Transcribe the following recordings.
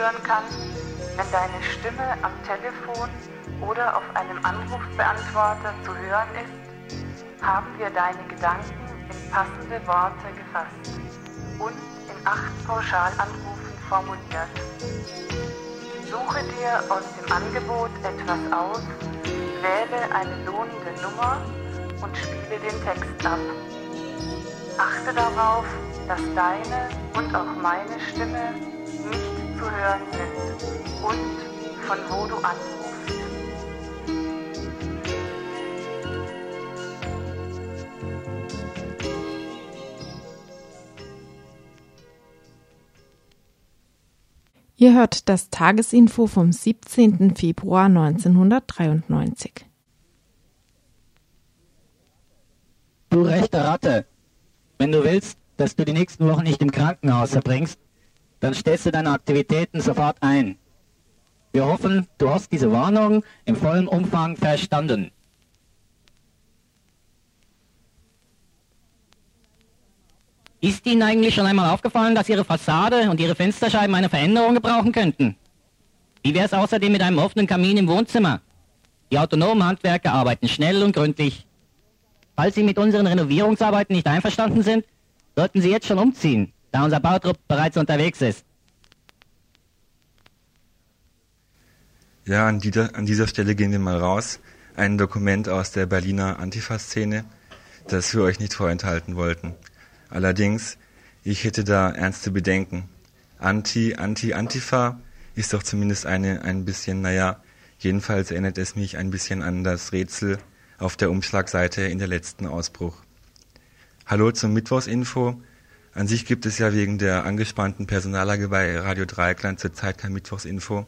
Führen kann, wenn deine Stimme am Telefon oder auf einem Anrufbeantworter zu hören ist, haben wir deine Gedanken in passende Worte gefasst und in acht Pauschalanrufen formuliert. Suche dir aus dem Angebot etwas aus, wähle eine lohnende Nummer und spiele den Text ab. Achte darauf, dass deine und auch meine Stimme zu hören sind und von wo du anrufst. Ihr hört das Tagesinfo vom 17. Februar 1993. Du rechte Ratte, wenn du willst, dass du die nächsten Wochen nicht im Krankenhaus verbringst, dann stellst du deine Aktivitäten sofort ein. Wir hoffen, du hast diese Warnung im vollen Umfang verstanden. Ist Ihnen eigentlich schon einmal aufgefallen, dass Ihre Fassade und Ihre Fensterscheiben eine Veränderung gebrauchen könnten? Wie wäre es außerdem mit einem offenen Kamin im Wohnzimmer? Die autonomen Handwerker arbeiten schnell und gründlich. Falls Sie mit unseren Renovierungsarbeiten nicht einverstanden sind, sollten Sie jetzt schon umziehen, da unser Bautrupp bereits unterwegs ist. Ja, an dieser, an dieser Stelle gehen wir mal raus. Ein Dokument aus der Berliner Antifa-Szene, das wir euch nicht vorenthalten wollten. Allerdings, ich hätte da ernste Bedenken. Anti, Anti, Antifa ist doch zumindest eine, ein bisschen, naja, jedenfalls erinnert es mich ein bisschen an das Rätsel auf der Umschlagseite in der letzten Ausbruch. Hallo zum Mittwochsinfo. An sich gibt es ja wegen der angespannten Personallage bei Radio Dreieckland zurzeit kein Mittwochsinfo.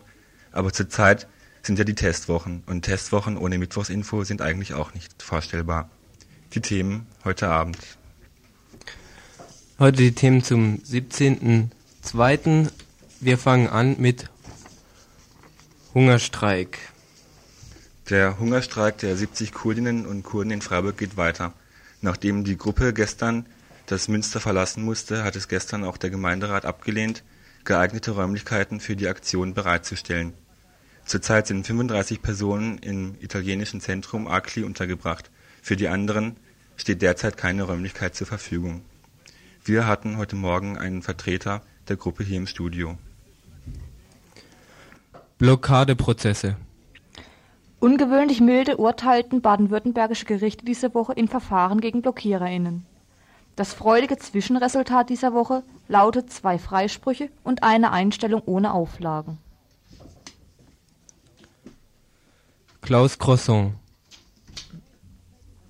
Aber zurzeit sind ja die Testwochen und Testwochen ohne Mittwochsinfo sind eigentlich auch nicht vorstellbar. Die Themen heute Abend. Heute die Themen zum 17.02. Wir fangen an mit Hungerstreik. Der Hungerstreik der 70 Kurdinnen und Kurden in Freiburg geht weiter. Nachdem die Gruppe gestern das Münster verlassen musste, hat es gestern auch der Gemeinderat abgelehnt, geeignete Räumlichkeiten für die Aktion bereitzustellen. Zurzeit sind 35 Personen im italienischen Zentrum Acli untergebracht. Für die anderen steht derzeit keine Räumlichkeit zur Verfügung. Wir hatten heute Morgen einen Vertreter der Gruppe hier im Studio. Blockadeprozesse. Ungewöhnlich milde urteilten baden-württembergische Gerichte diese Woche in Verfahren gegen BlockiererInnen. Das freudige Zwischenresultat dieser Woche lautet zwei Freisprüche und eine Einstellung ohne Auflagen. Klaus Croissant.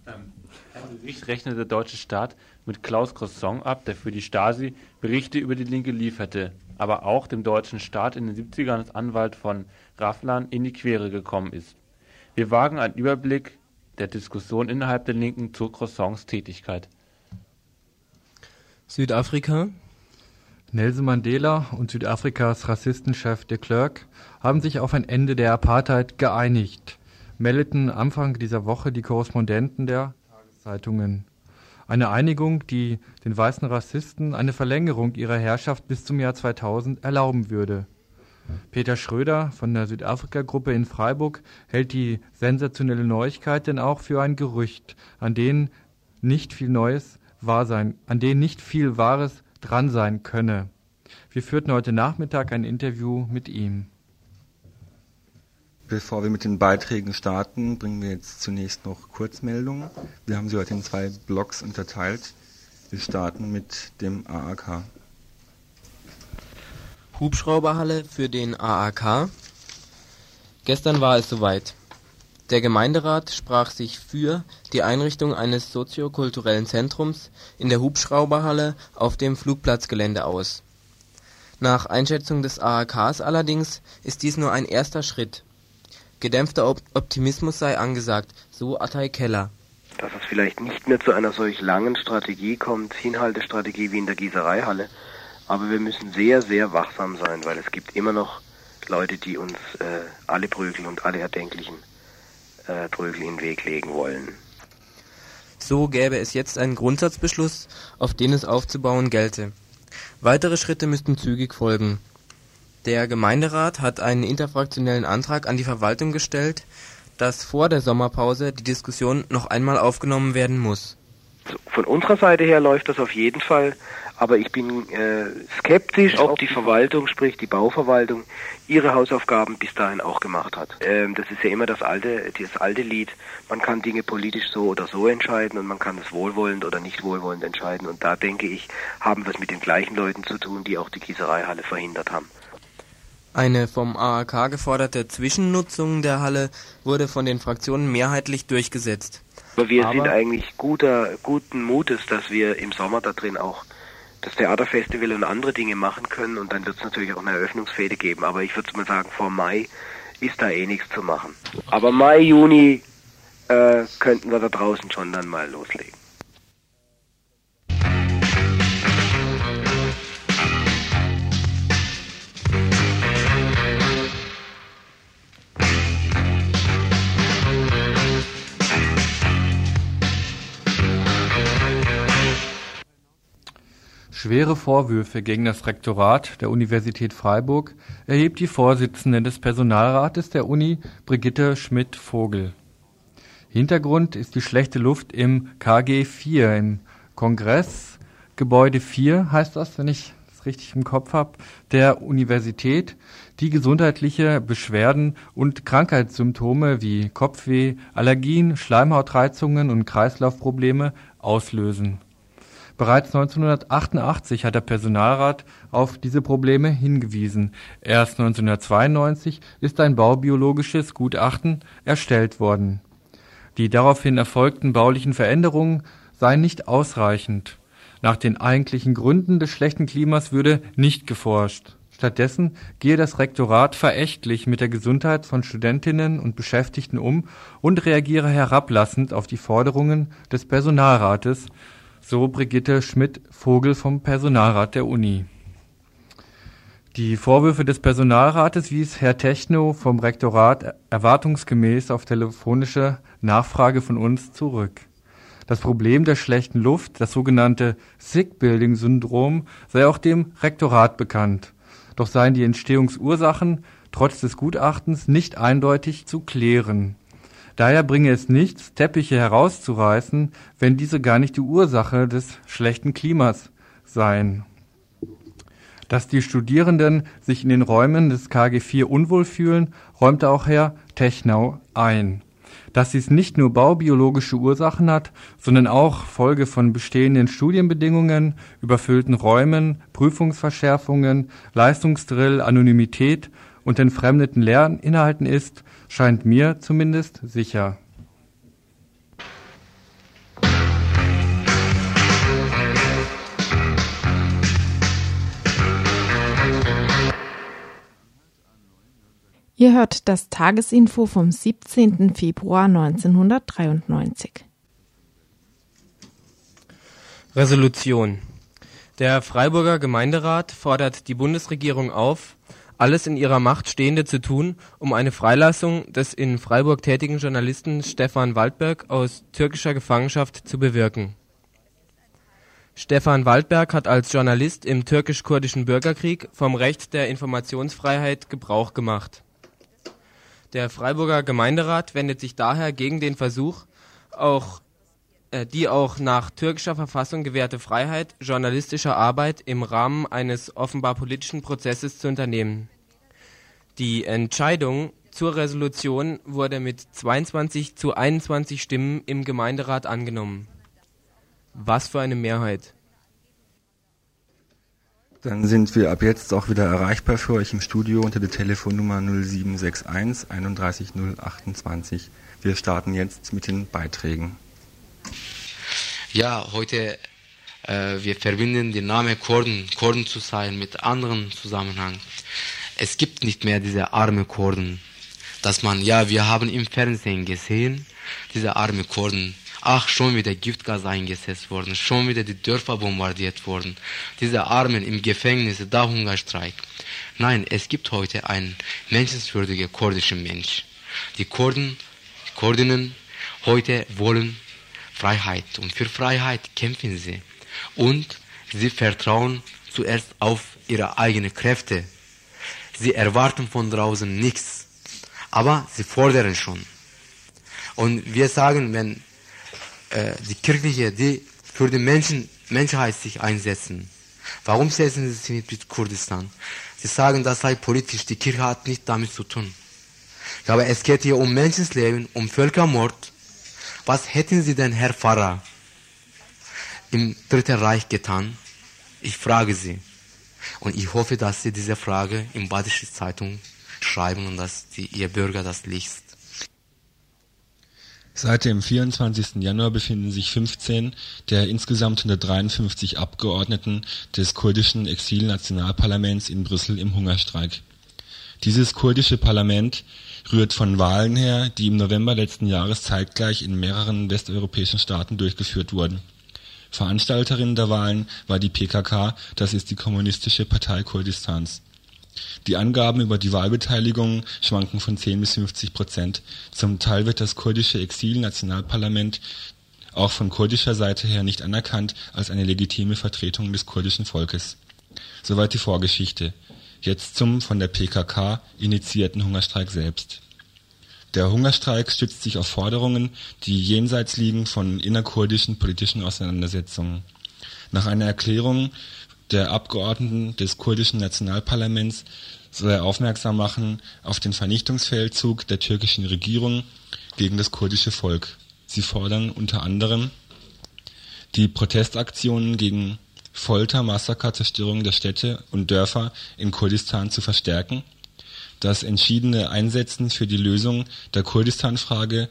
Ein Gericht rechnete der deutsche Staat mit Klaus Croissant ab, der für die Stasi Berichte über die Linke lieferte, aber auch dem deutschen Staat in den 70ern als Anwalt von Rafflan in die Quere gekommen ist. Wir wagen einen Überblick der Diskussion innerhalb der Linken zu Croissants Tätigkeit. Südafrika. Nelson Mandela und Südafrikas Rassistenchef de Klerk haben sich auf ein Ende der Apartheid geeinigt, meldeten Anfang dieser Woche die Korrespondenten der Tageszeitungen. Eine Einigung, die den weißen Rassisten eine Verlängerung ihrer Herrschaft bis zum Jahr 2000 erlauben würde. Peter Schröder von der Südafrika-Gruppe in Freiburg hält die sensationelle Neuigkeit denn auch für ein Gerücht, an denen nicht viel Neues wahr sein, an denen nicht viel Wahres dran sein könne. Wir führten heute Nachmittag ein Interview mit ihm. bevor wir mit den Beiträgen starten, bringen wir jetzt zunächst noch Kurzmeldungen. Wir haben sie heute in zwei Blocks unterteilt. Wir starten mit dem AAK. Hubschrauberhalle für den AAK. Gestern war es soweit. Der Gemeinderat sprach sich für die Einrichtung eines soziokulturellen Zentrums in der Hubschrauberhalle auf dem Flugplatzgelände aus. Nach Einschätzung des AAKs allerdings ist dies nur ein erster Schritt. Gedämpfter Optimismus sei angesagt, so Attai Keller. Dass es vielleicht nicht mehr zu einer solch langen Strategie kommt, Hinhaltestrategie wie in der Gießereihalle, aber wir müssen sehr, sehr wachsam sein, weil es gibt immer noch Leute, die uns äh, alle Prügel und alle erdenklichen äh, Prügel in den Weg legen wollen. So gäbe es jetzt einen Grundsatzbeschluss, auf den es aufzubauen gelte. Weitere Schritte müssten zügig folgen. Der Gemeinderat hat einen interfraktionellen Antrag an die Verwaltung gestellt, dass vor der Sommerpause die Diskussion noch einmal aufgenommen werden muss. Von unserer Seite her läuft das auf jeden Fall, aber ich bin äh, skeptisch, ob die Verwaltung, sprich die Bauverwaltung, ihre Hausaufgaben bis dahin auch gemacht hat. Ähm, das ist ja immer das alte, das alte Lied. Man kann Dinge politisch so oder so entscheiden und man kann es wohlwollend oder nicht wohlwollend entscheiden. Und da denke ich, haben wir es mit den gleichen Leuten zu tun, die auch die Gießereihalle verhindert haben. Eine vom AAK geforderte Zwischennutzung der Halle wurde von den Fraktionen mehrheitlich durchgesetzt. Aber wir Aber sind eigentlich guter, guten Mutes, dass wir im Sommer da drin auch das Theaterfestival und andere Dinge machen können und dann wird es natürlich auch eine Eröffnungsfäde geben. Aber ich würde mal sagen, vor Mai ist da eh nichts zu machen. Aber Mai, Juni äh, könnten wir da draußen schon dann mal loslegen. Schwere Vorwürfe gegen das Rektorat der Universität Freiburg erhebt die Vorsitzende des Personalrates der Uni, Brigitte Schmidt-Vogel. Hintergrund ist die schlechte Luft im KG 4, im Kongressgebäude 4 heißt das, wenn ich es richtig im Kopf habe, der Universität, die gesundheitliche Beschwerden und Krankheitssymptome wie Kopfweh, Allergien, Schleimhautreizungen und Kreislaufprobleme auslösen Bereits 1988 hat der Personalrat auf diese Probleme hingewiesen. Erst 1992 ist ein baubiologisches Gutachten erstellt worden. Die daraufhin erfolgten baulichen Veränderungen seien nicht ausreichend. Nach den eigentlichen Gründen des schlechten Klimas würde nicht geforscht. Stattdessen gehe das Rektorat verächtlich mit der Gesundheit von Studentinnen und Beschäftigten um und reagiere herablassend auf die Forderungen des Personalrates, so Brigitte Schmidt-Vogel vom Personalrat der Uni. Die Vorwürfe des Personalrates wies Herr Techno vom Rektorat erwartungsgemäß auf telefonische Nachfrage von uns zurück. Das Problem der schlechten Luft, das sogenannte Sick Building Syndrom, sei auch dem Rektorat bekannt. Doch seien die Entstehungsursachen trotz des Gutachtens nicht eindeutig zu klären. Daher bringe es nichts, Teppiche herauszureißen, wenn diese gar nicht die Ursache des schlechten Klimas seien. Dass die Studierenden sich in den Räumen des KG 4 unwohl fühlen, räumte auch Herr Technau ein. Dass dies nicht nur baubiologische Ursachen hat, sondern auch Folge von bestehenden Studienbedingungen, überfüllten Räumen, Prüfungsverschärfungen, Leistungsdrill, Anonymität und entfremdeten Lerninhalten ist, scheint mir zumindest sicher. Ihr hört das Tagesinfo vom 17. Februar 1993. Resolution. Der Freiburger Gemeinderat fordert die Bundesregierung auf, alles in ihrer Macht Stehende zu tun, um eine Freilassung des in Freiburg tätigen Journalisten Stefan Waldberg aus türkischer Gefangenschaft zu bewirken. Stefan Waldberg hat als Journalist im türkisch-kurdischen Bürgerkrieg vom Recht der Informationsfreiheit Gebrauch gemacht. Der Freiburger Gemeinderat wendet sich daher gegen den Versuch, auch die auch nach türkischer Verfassung gewährte Freiheit journalistischer Arbeit im Rahmen eines offenbar politischen Prozesses zu unternehmen. Die Entscheidung zur Resolution wurde mit 22 zu 21 Stimmen im Gemeinderat angenommen. Was für eine Mehrheit. Dann sind wir ab jetzt auch wieder erreichbar für euch im Studio unter der Telefonnummer 0761 31 028. Wir starten jetzt mit den Beiträgen. Ja, heute äh, wir verbinden den Namen Kurden, Kurden zu sein mit anderen Zusammenhang. Es gibt nicht mehr diese arme Kurden, dass man, ja, wir haben im Fernsehen gesehen, diese arme Kurden, ach, schon wieder Giftgas eingesetzt worden, schon wieder die Dörfer bombardiert worden, diese Armen im Gefängnis, da Hungerstreik. Nein, es gibt heute einen menschenswürdigen kurdischen Mensch. Die Kurden, die Kurdinnen heute wollen Freiheit und für Freiheit kämpfen sie. Und sie vertrauen zuerst auf ihre eigenen Kräfte. Sie erwarten von draußen nichts, aber sie fordern schon. Und wir sagen, wenn äh, die Kirchliche, die für die Menschen, Menschheit sich einsetzen, warum setzen sie sich nicht mit Kurdistan? Sie sagen, das sei politisch, die Kirche hat nichts damit zu tun. Aber es geht hier um Menschenleben, um Völkermord. Was hätten Sie denn, Herr Pfarrer, im Dritten Reich getan? Ich frage Sie. Und ich hoffe, dass Sie diese Frage in Badische Zeitung schreiben und dass die, Ihr Bürger das liest. Seit dem 24. Januar befinden sich 15 der insgesamt 153 Abgeordneten des kurdischen Exilnationalparlaments in Brüssel im Hungerstreik. Dieses kurdische Parlament rührt von Wahlen her, die im November letzten Jahres zeitgleich in mehreren westeuropäischen Staaten durchgeführt wurden. Veranstalterin der Wahlen war die PKK, das ist die Kommunistische Partei Kurdistans die Angaben über die Wahlbeteiligung schwanken von 10 bis 50 Prozent. Zum Teil wird das kurdische Exil-Nationalparlament auch von kurdischer Seite her nicht anerkannt als eine legitime Vertretung des kurdischen Volkes. Soweit die Vorgeschichte. Jetzt zum von der PKK initiierten Hungerstreik selbst. Der Hungerstreik stützt sich auf Forderungen, die jenseits liegen von innerkurdischen politischen Auseinandersetzungen. Nach einer Erklärung der Abgeordneten des kurdischen Nationalparlaments soll er aufmerksam machen auf den Vernichtungsfeldzug der türkischen Regierung gegen das kurdische Volk. Sie fordern unter anderem die Protestaktionen gegen Folter, Massaker, Zerstörung der Städte und Dörfer in Kurdistan zu verstärken, das entschiedene Einsetzen für die Lösung der Kurdistan-Frage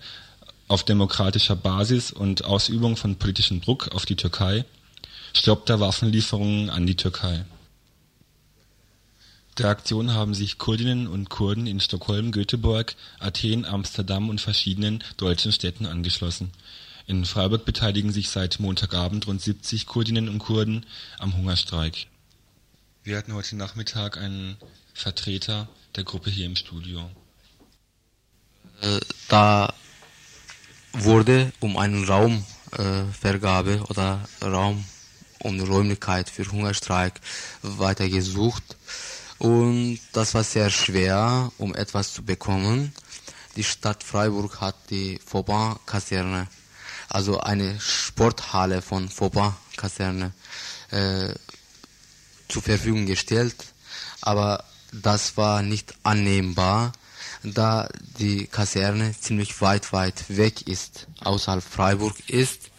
auf demokratischer Basis und Ausübung von politischem Druck auf die Türkei Stopp der Waffenlieferungen an die Türkei. Der Aktion haben sich Kurdinnen und Kurden in Stockholm, Göteborg, Athen, Amsterdam und verschiedenen deutschen Städten angeschlossen. In Freiburg beteiligen sich seit Montagabend rund 70 Kurdinnen und Kurden am Hungerstreik. Wir hatten heute Nachmittag einen Vertreter der Gruppe hier im Studio. Äh, da wurde um einen Raumvergabe äh, oder Raum um die Räumlichkeit für Hungerstreik weiter gesucht. Und das war sehr schwer, um etwas zu bekommen. Die Stadt Freiburg hat die Vauban-Kaserne, also eine Sporthalle von Vauban-Kaserne, äh, zur Verfügung gestellt. Aber das war nicht annehmbar, da die Kaserne ziemlich weit, weit weg ist, außerhalb Freiburg ist.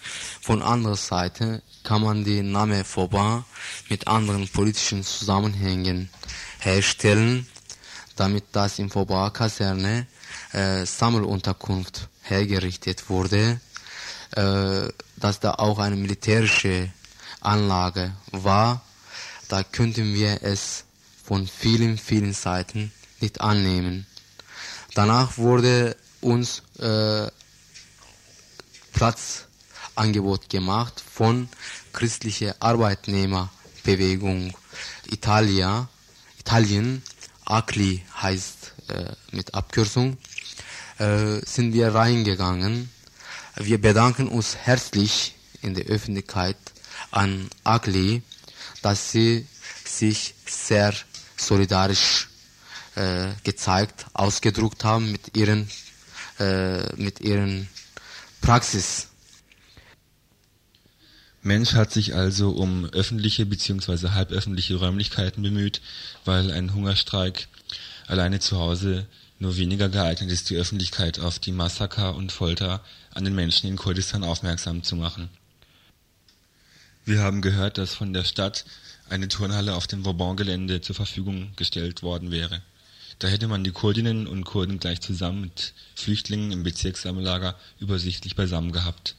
Von anderer Seite kann man den Namen Vauban mit anderen politischen Zusammenhängen herstellen, damit das in Vauban-Kaserne äh, Sammelunterkunft hergerichtet wurde, äh, dass da auch eine militärische Anlage war, da könnten wir es von vielen, vielen Seiten nicht annehmen. Danach wurde uns äh, Platz Angebot gemacht von christlicher Arbeitnehmerbewegung Italia, Italien, ACLI heißt äh, mit Abkürzung, äh, sind wir reingegangen. Wir bedanken uns herzlich in der Öffentlichkeit an ACLI, dass sie sich sehr solidarisch äh, gezeigt, ausgedruckt haben mit ihren, äh, mit ihren Praxis Mensch hat sich also um öffentliche bzw. halböffentliche Räumlichkeiten bemüht, weil ein Hungerstreik alleine zu Hause nur weniger geeignet ist, die Öffentlichkeit auf die Massaker und Folter an den Menschen in Kurdistan aufmerksam zu machen. Wir haben gehört, dass von der Stadt eine Turnhalle auf dem Vauban-Gelände zur Verfügung gestellt worden wäre. Da hätte man die Kurdinnen und Kurden gleich zusammen mit Flüchtlingen im Bezirkssammellager übersichtlich beisammen gehabt.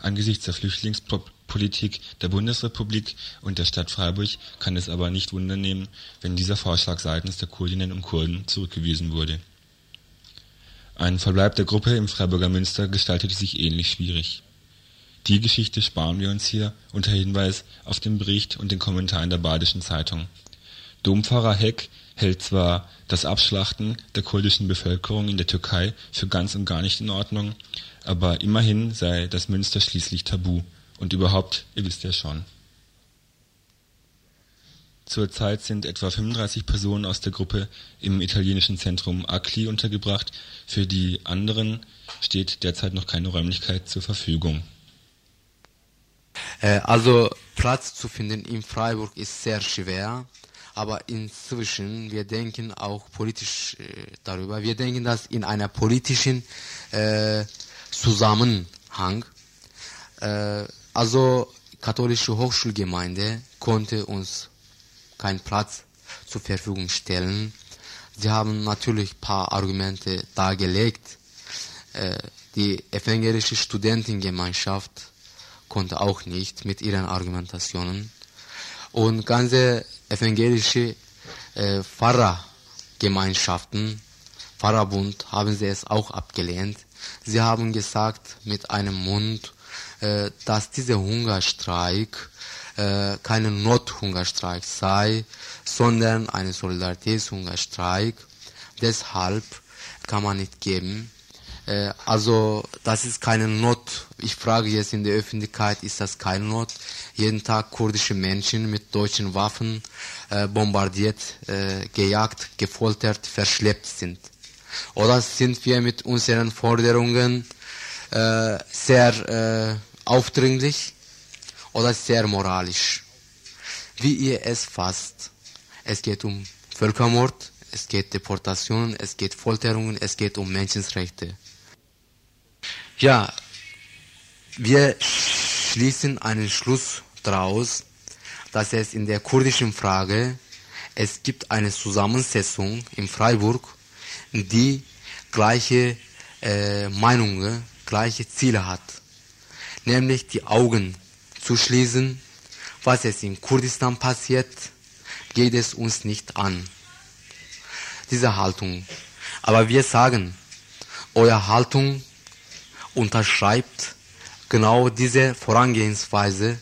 Angesichts der Flüchtlingspolitik der Bundesrepublik und der Stadt Freiburg kann es aber nicht wundern nehmen, wenn dieser Vorschlag seitens der Kurdinnen und Kurden zurückgewiesen wurde. Ein Verbleib der Gruppe im Freiburger Münster gestaltete sich ähnlich schwierig. Die Geschichte sparen wir uns hier unter Hinweis auf den Bericht und den Kommentar in der Badischen Zeitung. Dompfarrer Heck hält zwar das Abschlachten der kurdischen Bevölkerung in der Türkei für ganz und gar nicht in Ordnung, aber immerhin sei das Münster schließlich tabu. Und überhaupt, ihr wisst ja schon. Zurzeit sind etwa 35 Personen aus der Gruppe im italienischen Zentrum Acli untergebracht, für die anderen steht derzeit noch keine Räumlichkeit zur Verfügung. Äh, also Platz zu finden in Freiburg ist sehr schwer, aber inzwischen, wir denken auch politisch äh, darüber, wir denken, dass in einer politischen äh, Zusammenhang, äh, also katholische Hochschulgemeinde konnte uns keinen Platz zur Verfügung stellen. Sie haben natürlich ein paar Argumente dargelegt. Äh, die evangelische Studentengemeinschaft konnte auch nicht mit ihren Argumentationen. Und ganze evangelische äh, Pfarrergemeinschaften, Pfarrerbund, haben sie es auch abgelehnt. Sie haben gesagt mit einem Mund, äh, dass dieser Hungerstreik äh, kein Nothungerstreik sei, sondern ein Solidaritätshungerstreik. Deshalb kann man nicht geben. Äh, also das ist keine Not. Ich frage jetzt in der Öffentlichkeit, ist das keine Not? Jeden Tag kurdische Menschen mit deutschen Waffen äh, bombardiert, äh, gejagt, gefoltert, verschleppt sind. Oder sind wir mit unseren Forderungen äh, sehr äh, aufdringlich oder sehr moralisch? Wie ihr es fasst. Es geht um Völkermord, es geht Deportationen, es geht Folterungen, es geht um Menschenrechte. Ja, wir schließen einen Schluss daraus, dass es in der kurdischen Frage es gibt eine Zusammensetzung in Freiburg, die gleiche äh, Meinungen, gleiche Ziele hat, nämlich die Augen zu schließen, was es in Kurdistan passiert, geht es uns nicht an. Diese Haltung. Aber wir sagen, eure Haltung unterschreibt genau diese Vorangehensweise,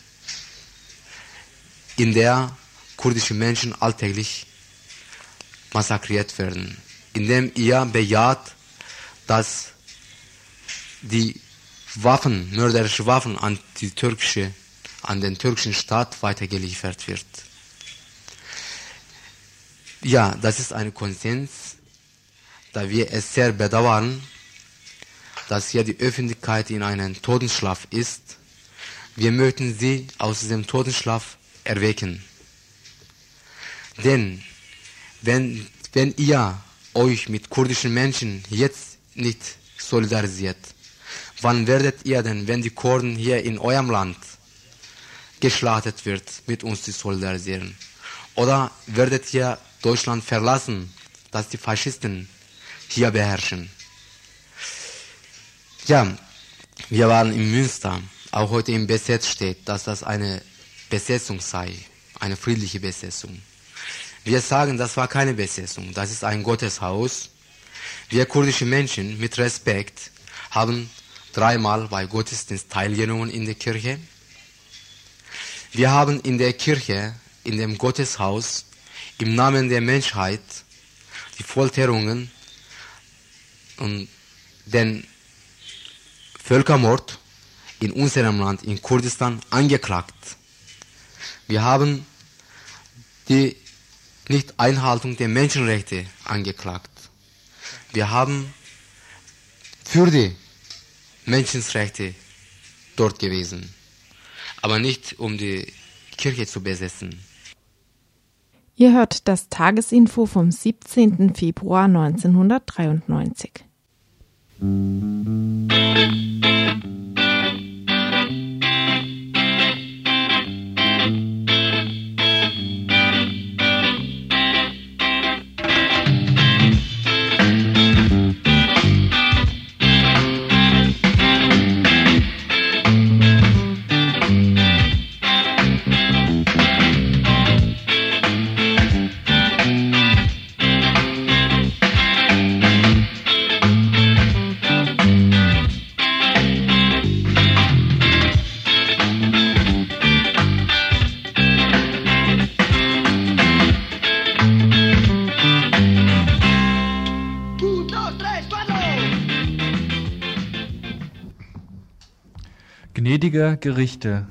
in der kurdische Menschen alltäglich massakriert werden, indem ihr bejaht, dass die Waffen, mörderische Waffen an die türkische, an den türkischen Staat weitergeliefert wird. Ja, das ist ein Konsens, da wir es sehr bedauern, dass hier die Öffentlichkeit in einem Totenschlaf ist. Wir möchten sie aus diesem Totenschlaf erwecken. Denn wenn, wenn ihr euch mit kurdischen Menschen jetzt nicht solidarisiert, wann werdet ihr denn, wenn die Kurden hier in eurem Land geschlachtet wird, mit uns zu solidarisieren? Oder werdet ihr Deutschland verlassen, dass die Faschisten hier beherrschen? Ja, wir waren in Münster. Auch heute im Besetz steht, dass das eine Besetzung sei, eine friedliche Besetzung. Wir sagen, das war keine Besetzung, das ist ein Gotteshaus. Wir kurdische Menschen mit Respekt haben dreimal bei Gottesdienst teilgenommen in der Kirche. Wir haben in der Kirche, in dem Gotteshaus, im Namen der Menschheit die Folterungen und den Völkermord in unserem Land, in Kurdistan, angeklagt. Wir haben die Nicht-Einhaltung der Menschenrechte angeklagt. Wir haben für die Menschenrechte dort gewesen, aber nicht um die Kirche zu besetzen. Ihr hört das Tagesinfo vom 17. Februar 1993. Gnädige Gerichte.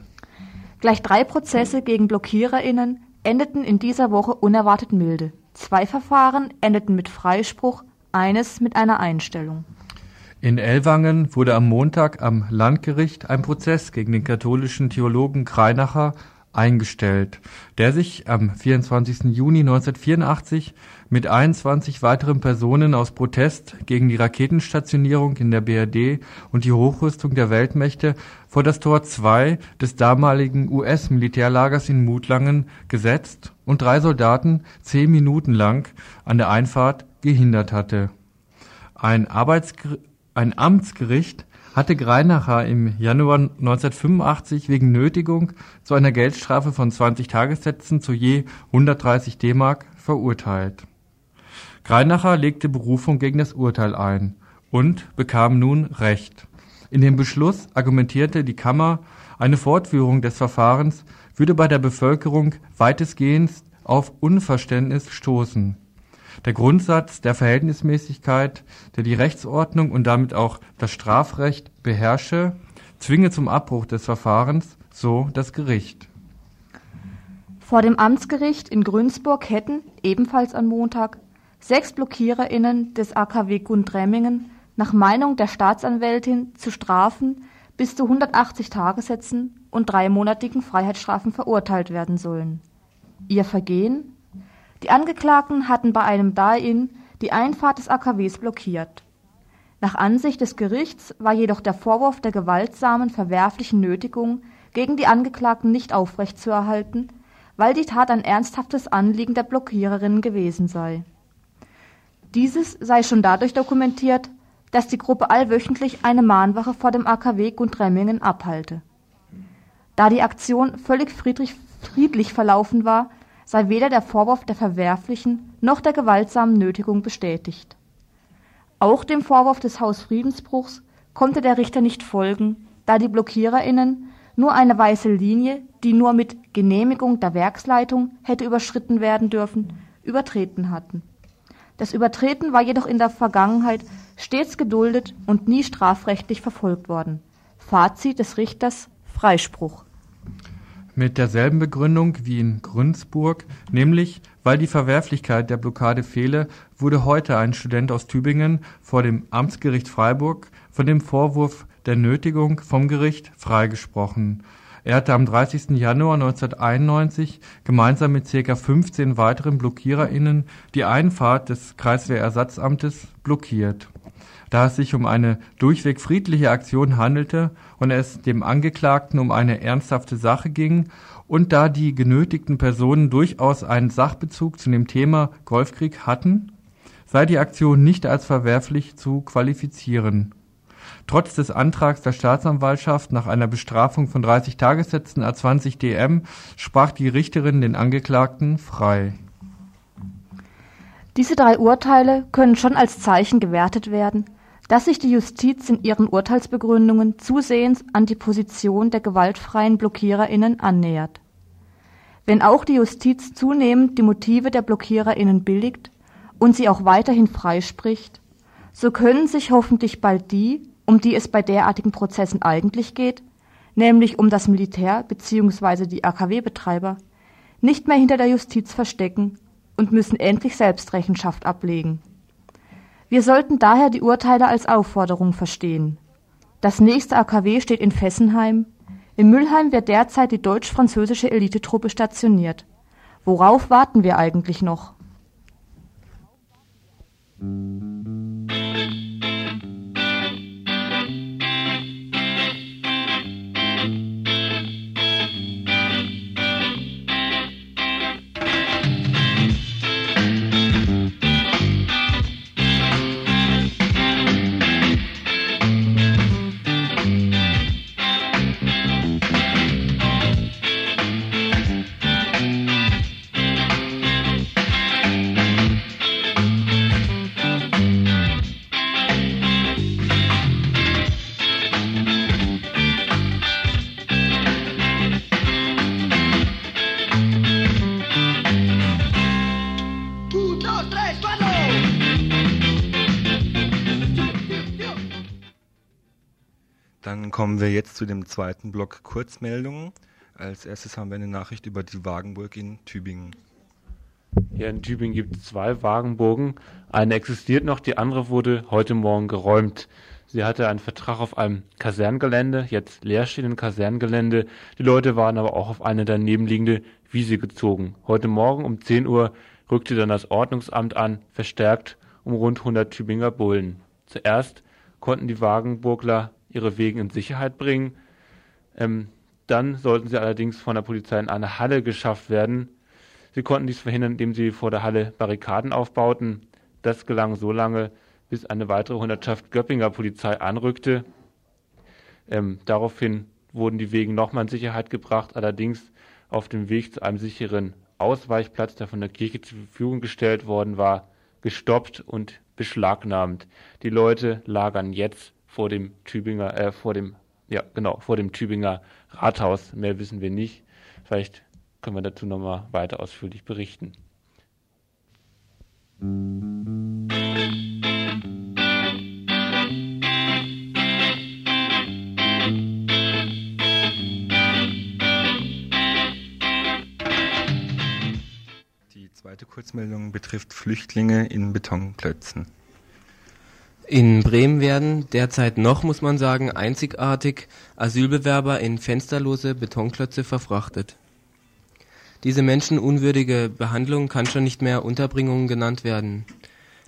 Gleich drei Prozesse gegen BlockiererInnen endeten in dieser Woche unerwartet milde. Zwei Verfahren endeten mit Freispruch, eines mit einer Einstellung. In Ellwangen wurde am Montag am Landgericht ein Prozess gegen den katholischen Theologen Greinacher eingestellt, der sich am 24. Juni 1984 mit 21 weiteren Personen aus Protest gegen die Raketenstationierung in der BRD und die Hochrüstung der Weltmächte vor das Tor 2 des damaligen US-Militärlagers in Mutlangen gesetzt und drei Soldaten zehn Minuten lang an der Einfahrt gehindert hatte. Ein, Arbeitsger ein Amtsgericht hatte Greinacher im Januar 1985 wegen Nötigung zu einer Geldstrafe von 20 Tagessätzen zu je 130 D-Mark verurteilt. Greinacher legte Berufung gegen das Urteil ein und bekam nun Recht. In dem Beschluss argumentierte die Kammer, eine Fortführung des Verfahrens würde bei der Bevölkerung weitestgehend auf Unverständnis stoßen der Grundsatz der Verhältnismäßigkeit, der die Rechtsordnung und damit auch das Strafrecht beherrsche, zwinge zum Abbruch des Verfahrens, so das Gericht. Vor dem Amtsgericht in Grünsburg hätten, ebenfalls am Montag, sechs BlockiererInnen des AKW Gundremmingen nach Meinung der Staatsanwältin zu Strafen bis zu 180 Tagessätzen und dreimonatigen Freiheitsstrafen verurteilt werden sollen. Ihr Vergehen die Angeklagten hatten bei einem Die-In die Einfahrt des AKWs blockiert. Nach Ansicht des Gerichts war jedoch der Vorwurf der gewaltsamen verwerflichen Nötigung gegen die Angeklagten nicht aufrechtzuerhalten, weil die Tat ein ernsthaftes Anliegen der Blockiererinnen gewesen sei. Dieses sei schon dadurch dokumentiert, dass die Gruppe allwöchentlich eine Mahnwache vor dem AKW Gundremmingen abhalte. Da die Aktion völlig friedlich verlaufen war, sei weder der Vorwurf der verwerflichen noch der gewaltsamen Nötigung bestätigt. Auch dem Vorwurf des Hausfriedensbruchs konnte der Richter nicht folgen, da die BlockiererInnen nur eine weiße Linie, die nur mit Genehmigung der Werksleitung hätte überschritten werden dürfen, übertreten hatten. Das Übertreten war jedoch in der Vergangenheit stets geduldet und nie strafrechtlich verfolgt worden. Fazit des Richters Freispruch mit derselben Begründung wie in Gründsburg, nämlich weil die Verwerflichkeit der Blockade fehle, wurde heute ein Student aus Tübingen vor dem Amtsgericht Freiburg von dem Vorwurf der Nötigung vom Gericht freigesprochen. Er hatte am 30. Januar 1991 gemeinsam mit ca. 15 weiteren BlockiererInnen die Einfahrt des Kreiswehrersatzamtes blockiert da es sich um eine durchweg friedliche Aktion handelte und es dem Angeklagten um eine ernsthafte Sache ging und da die genötigten Personen durchaus einen Sachbezug zu dem Thema Golfkrieg hatten, sei die Aktion nicht als verwerflich zu qualifizieren. Trotz des Antrags der Staatsanwaltschaft nach einer Bestrafung von 30 Tagessätzen a 20 DM sprach die Richterin den Angeklagten frei. Diese drei Urteile können schon als Zeichen gewertet werden, dass sich die Justiz in ihren Urteilsbegründungen zusehends an die Position der gewaltfreien BlockiererInnen annähert. Wenn auch die Justiz zunehmend die Motive der BlockiererInnen billigt und sie auch weiterhin freispricht, so können sich hoffentlich bald die, um die es bei derartigen Prozessen eigentlich geht, nämlich um das Militär bzw. die AKW-Betreiber, nicht mehr hinter der Justiz verstecken und müssen endlich Selbstrechenschaft ablegen wir sollten daher die Urteile als Aufforderung verstehen. Das nächste AKW steht in Fessenheim. In Mülheim wird derzeit die deutsch-französische Elitetruppe stationiert. Worauf warten wir eigentlich noch? Dann kommen wir jetzt zu dem zweiten Block Kurzmeldungen. Als erstes haben wir eine Nachricht über die Wagenburg in Tübingen. Hier in Tübingen gibt es zwei Wagenburgen. Eine existiert noch, die andere wurde heute Morgen geräumt. Sie hatte einen Vertrag auf einem Kaserngelände, jetzt leerstehenden Kaserngelände. Die Leute waren aber auch auf eine daneben liegende Wiese gezogen. Heute Morgen um 10 Uhr rückte dann das Ordnungsamt an, verstärkt um rund 100 Tübinger Bullen. Zuerst konnten die Wagenburgler ihre Wegen in Sicherheit bringen. Ähm, dann sollten sie allerdings von der Polizei in eine Halle geschafft werden. Sie konnten dies verhindern, indem sie vor der Halle Barrikaden aufbauten. Das gelang so lange, bis eine weitere Hundertschaft Göppinger Polizei anrückte. Ähm, daraufhin wurden die Wegen nochmal in Sicherheit gebracht, allerdings auf dem Weg zu einem sicheren Ausweichplatz, der von der Kirche zur Verfügung gestellt worden war, gestoppt und beschlagnahmt. Die Leute lagern jetzt vor dem Tübinger, äh, vor dem, ja, genau, vor dem Tübinger Rathaus. Mehr wissen wir nicht. Vielleicht können wir dazu nochmal weiter ausführlich berichten. Die zweite Kurzmeldung betrifft Flüchtlinge in Betonklötzen. In Bremen werden derzeit noch, muss man sagen, einzigartig Asylbewerber in fensterlose Betonklötze verfrachtet. Diese menschenunwürdige Behandlung kann schon nicht mehr Unterbringung genannt werden.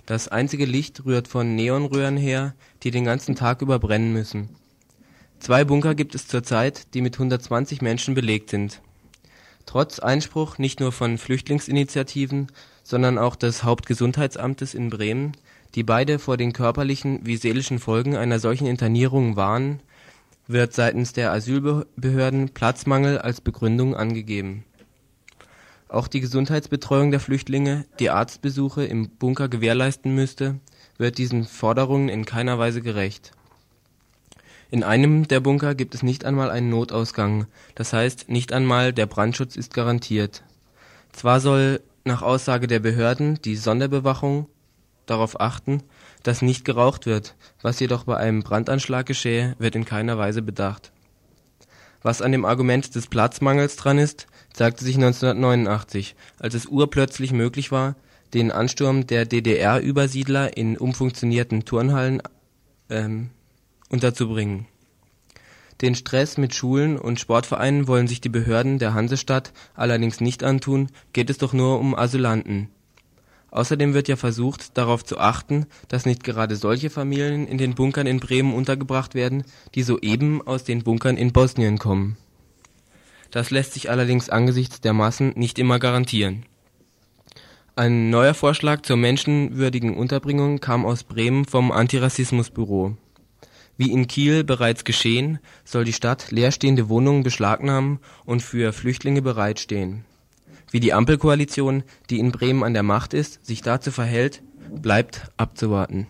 Das einzige Licht rührt von Neonröhren her, die den ganzen Tag über brennen müssen. Zwei Bunker gibt es zurzeit, die mit 120 Menschen belegt sind. Trotz Einspruch nicht nur von Flüchtlingsinitiativen, sondern auch des Hauptgesundheitsamtes in Bremen, die beide vor den körperlichen wie seelischen Folgen einer solchen Internierung warnen, wird seitens der Asylbehörden Platzmangel als Begründung angegeben. Auch die Gesundheitsbetreuung der Flüchtlinge, die Arztbesuche im Bunker gewährleisten müsste, wird diesen Forderungen in keiner Weise gerecht. In einem der Bunker gibt es nicht einmal einen Notausgang, das heißt nicht einmal der Brandschutz ist garantiert. Zwar soll nach Aussage der Behörden die Sonderbewachung darauf achten, dass nicht geraucht wird, was jedoch bei einem Brandanschlag geschehe, wird in keiner Weise bedacht. Was an dem Argument des Platzmangels dran ist, zeigte sich 1989, als es urplötzlich möglich war, den Ansturm der DDR-Übersiedler in umfunktionierten Turnhallen ähm, unterzubringen. Den Stress mit Schulen und Sportvereinen wollen sich die Behörden der Hansestadt allerdings nicht antun, geht es doch nur um Asylanten. Außerdem wird ja versucht, darauf zu achten, dass nicht gerade solche Familien in den Bunkern in Bremen untergebracht werden, die soeben aus den Bunkern in Bosnien kommen. Das lässt sich allerdings angesichts der Massen nicht immer garantieren. Ein neuer Vorschlag zur menschenwürdigen Unterbringung kam aus Bremen vom Antirassismusbüro. Wie in Kiel bereits geschehen, soll die Stadt leerstehende Wohnungen beschlagnahmen und für Flüchtlinge bereitstehen. Wie die Ampelkoalition, die in Bremen an der Macht ist, sich dazu verhält, bleibt abzuwarten.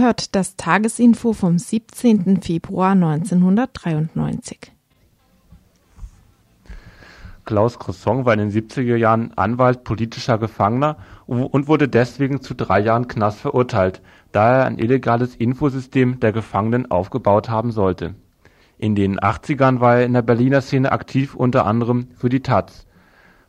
Hört das Tagesinfo vom 17. Februar 1993. Klaus Croissant war in den 70er Jahren Anwalt politischer Gefangener und wurde deswegen zu drei Jahren Knast verurteilt, da er ein illegales Infosystem der Gefangenen aufgebaut haben sollte. In den 80ern war er in der Berliner Szene aktiv, unter anderem für die taz.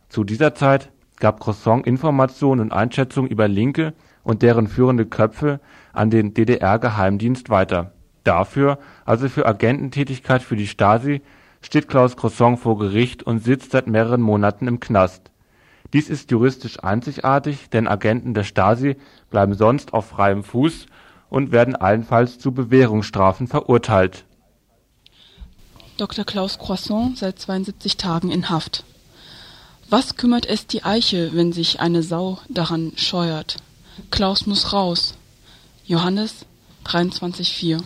Zu dieser Zeit gab Croissant Informationen und Einschätzungen über Linke und deren führende Köpfe an den DDR-Geheimdienst weiter. Dafür, also für Agententätigkeit für die Stasi, steht Klaus Croissant vor Gericht und sitzt seit mehreren Monaten im Knast. Dies ist juristisch einzigartig, denn Agenten der Stasi bleiben sonst auf freiem Fuß und werden allenfalls zu Bewährungsstrafen verurteilt. Dr. Klaus Croissant seit 72 Tagen in Haft. Was kümmert es die Eiche, wenn sich eine Sau daran scheuert? Klaus muss raus. Johannes 23,4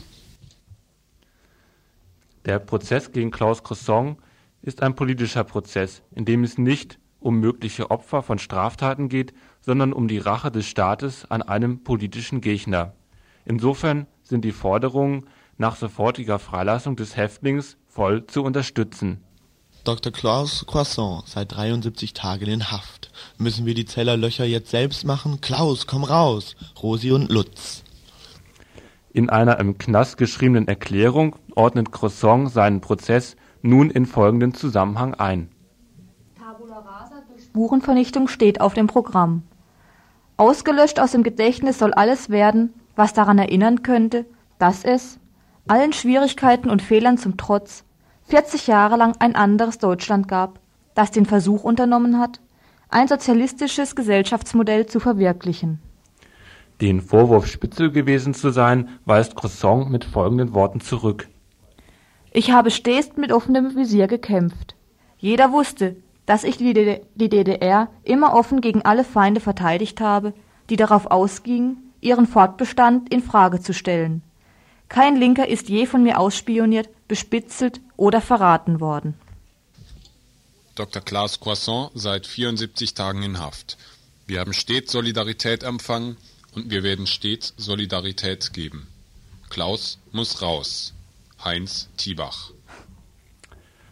Der Prozess gegen Klaus Croissant ist ein politischer Prozess, in dem es nicht um mögliche Opfer von Straftaten geht, sondern um die Rache des Staates an einem politischen Gegner. Insofern sind die Forderungen nach sofortiger Freilassung des Häftlings voll zu unterstützen. Dr. Klaus Croissant seit 73 Tagen in Haft. Müssen wir die Zellerlöcher jetzt selbst machen? Klaus, komm raus! Rosi und Lutz. In einer im Knast geschriebenen Erklärung ordnet Croissant seinen Prozess nun in folgenden Zusammenhang ein. Tabula rasa durch Spurenvernichtung steht auf dem Programm. Ausgelöscht aus dem Gedächtnis soll alles werden, was daran erinnern könnte, dass es, allen Schwierigkeiten und Fehlern zum Trotz, 40 Jahre lang ein anderes Deutschland gab, das den Versuch unternommen hat, ein sozialistisches Gesellschaftsmodell zu verwirklichen. Den Vorwurf, Spitzel gewesen zu sein, weist Croissant mit folgenden Worten zurück. Ich habe stets mit offenem Visier gekämpft. Jeder wusste, dass ich die DDR immer offen gegen alle Feinde verteidigt habe, die darauf ausgingen, ihren Fortbestand in Frage zu stellen. Kein Linker ist je von mir ausspioniert, bespitzelt oder verraten worden. Dr. Klaas Croissant seit 74 Tagen in Haft. Wir haben stets Solidarität empfangen und wir werden stets Solidarität geben. Klaus muss raus. Heinz Tiebach.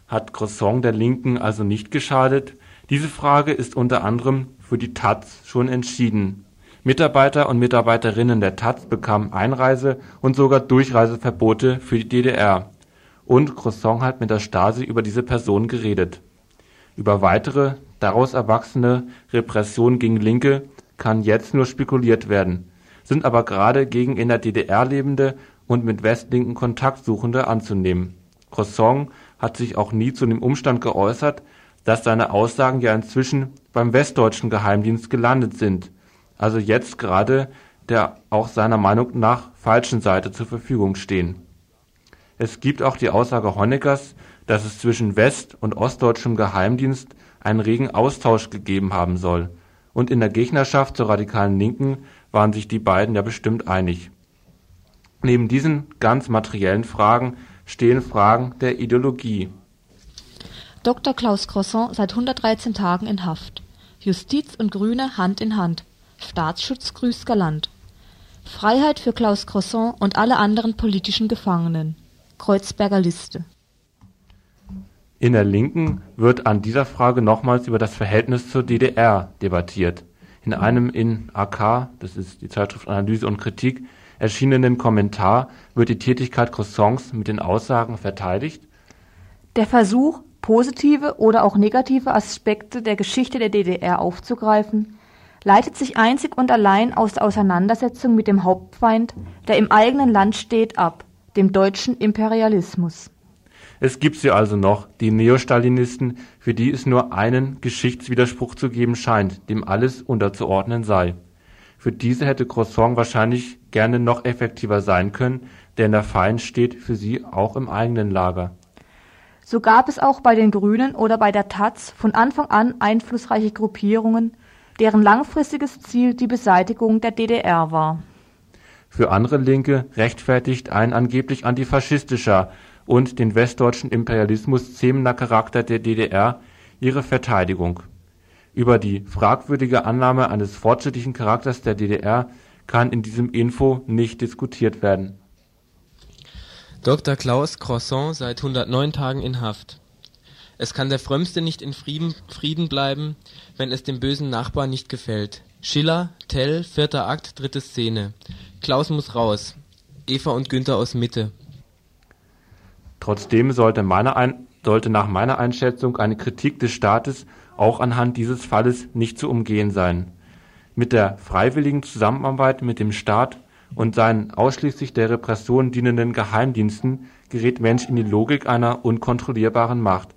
Hat Croissant der Linken also nicht geschadet? Diese Frage ist unter anderem für die taz schon entschieden. Mitarbeiter und Mitarbeiterinnen der taz bekamen Einreise und sogar Durchreiseverbote für die DDR. Und Croissant hat mit der Stasi über diese Person geredet. Über weitere, daraus erwachsene Repressionen gegen Linke kann jetzt nur spekuliert werden, sind aber gerade gegen in der DDR lebende und mit Westlinken Kontakt suchende anzunehmen. Croissant hat sich auch nie zu dem Umstand geäußert, dass seine Aussagen ja inzwischen beim westdeutschen Geheimdienst gelandet sind also jetzt gerade der auch seiner Meinung nach falschen Seite zur Verfügung stehen. Es gibt auch die Aussage Honeckers, dass es zwischen west und ostdeutschem Geheimdienst einen regen Austausch gegeben haben soll, und in der Gegnerschaft zur radikalen Linken waren sich die beiden ja bestimmt einig. Neben diesen ganz materiellen Fragen stehen Fragen der Ideologie. Dr. Klaus Croissant seit 113 Tagen in Haft. Justiz und Grüne Hand in Hand. Staatsschutz grüßt galant. Freiheit für Klaus Croissant und alle anderen politischen Gefangenen. Kreuzberger Liste. In der Linken wird an dieser Frage nochmals über das Verhältnis zur DDR debattiert. In einem in AK, das ist die Zeitschrift Analyse und Kritik, erschienenen Kommentar wird die Tätigkeit Croissants mit den Aussagen verteidigt. Der Versuch, positive oder auch negative Aspekte der Geschichte der DDR aufzugreifen, leitet sich einzig und allein aus der Auseinandersetzung mit dem Hauptfeind, der im eigenen Land steht, ab, dem deutschen Imperialismus. Es gibt sie also noch, die Neostalinisten, für die es nur einen Geschichtswiderspruch zu geben scheint, dem alles unterzuordnen sei. Für diese hätte Croissant wahrscheinlich gerne noch effektiver sein können, denn der Feind steht für sie auch im eigenen Lager. So gab es auch bei den Grünen oder bei der taz von Anfang an einflussreiche Gruppierungen, deren langfristiges Ziel die Beseitigung der DDR war. Für andere Linke rechtfertigt ein angeblich antifaschistischer und den westdeutschen Imperialismus zähmender Charakter der DDR ihre Verteidigung. Über die fragwürdige Annahme eines fortschrittlichen Charakters der DDR kann in diesem Info nicht diskutiert werden. Dr. Klaus Croissant seit 109 Tagen in Haft. Es kann der Frömmste nicht in Frieden, Frieden bleiben, wenn es dem bösen Nachbar nicht gefällt. Schiller, Tell, vierter Akt, dritte Szene. Klaus muss raus. Eva und Günther aus Mitte. Trotzdem sollte, ein, sollte nach meiner Einschätzung eine Kritik des Staates auch anhand dieses Falles nicht zu umgehen sein. Mit der freiwilligen Zusammenarbeit mit dem Staat und seinen ausschließlich der Repression dienenden Geheimdiensten gerät Mensch in die Logik einer unkontrollierbaren Macht.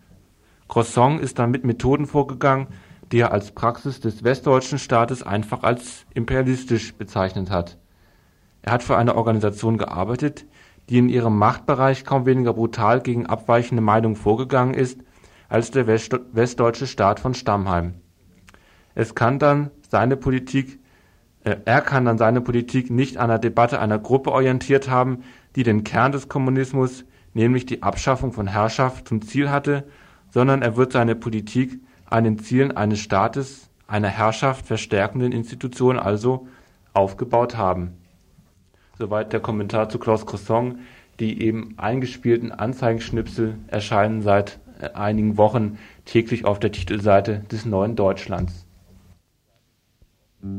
Croissant ist dann mit Methoden vorgegangen, die er als Praxis des westdeutschen Staates einfach als imperialistisch bezeichnet hat. Er hat für eine Organisation gearbeitet, die in ihrem Machtbereich kaum weniger brutal gegen abweichende Meinungen vorgegangen ist als der westdeutsche Staat von Stammheim. Es kann dann seine Politik, äh, er kann dann seine Politik nicht an der Debatte einer Gruppe orientiert haben, die den Kern des Kommunismus, nämlich die Abschaffung von Herrschaft, zum Ziel hatte, sondern er wird seine Politik an den Zielen eines Staates, einer Herrschaft verstärkenden Institution also aufgebaut haben Soweit der Kommentar zu Klaus Croissant. Die eben eingespielten Anzeigenschnipsel erscheinen seit äh, einigen Wochen täglich auf der Titelseite des Neuen Deutschlands. Ihr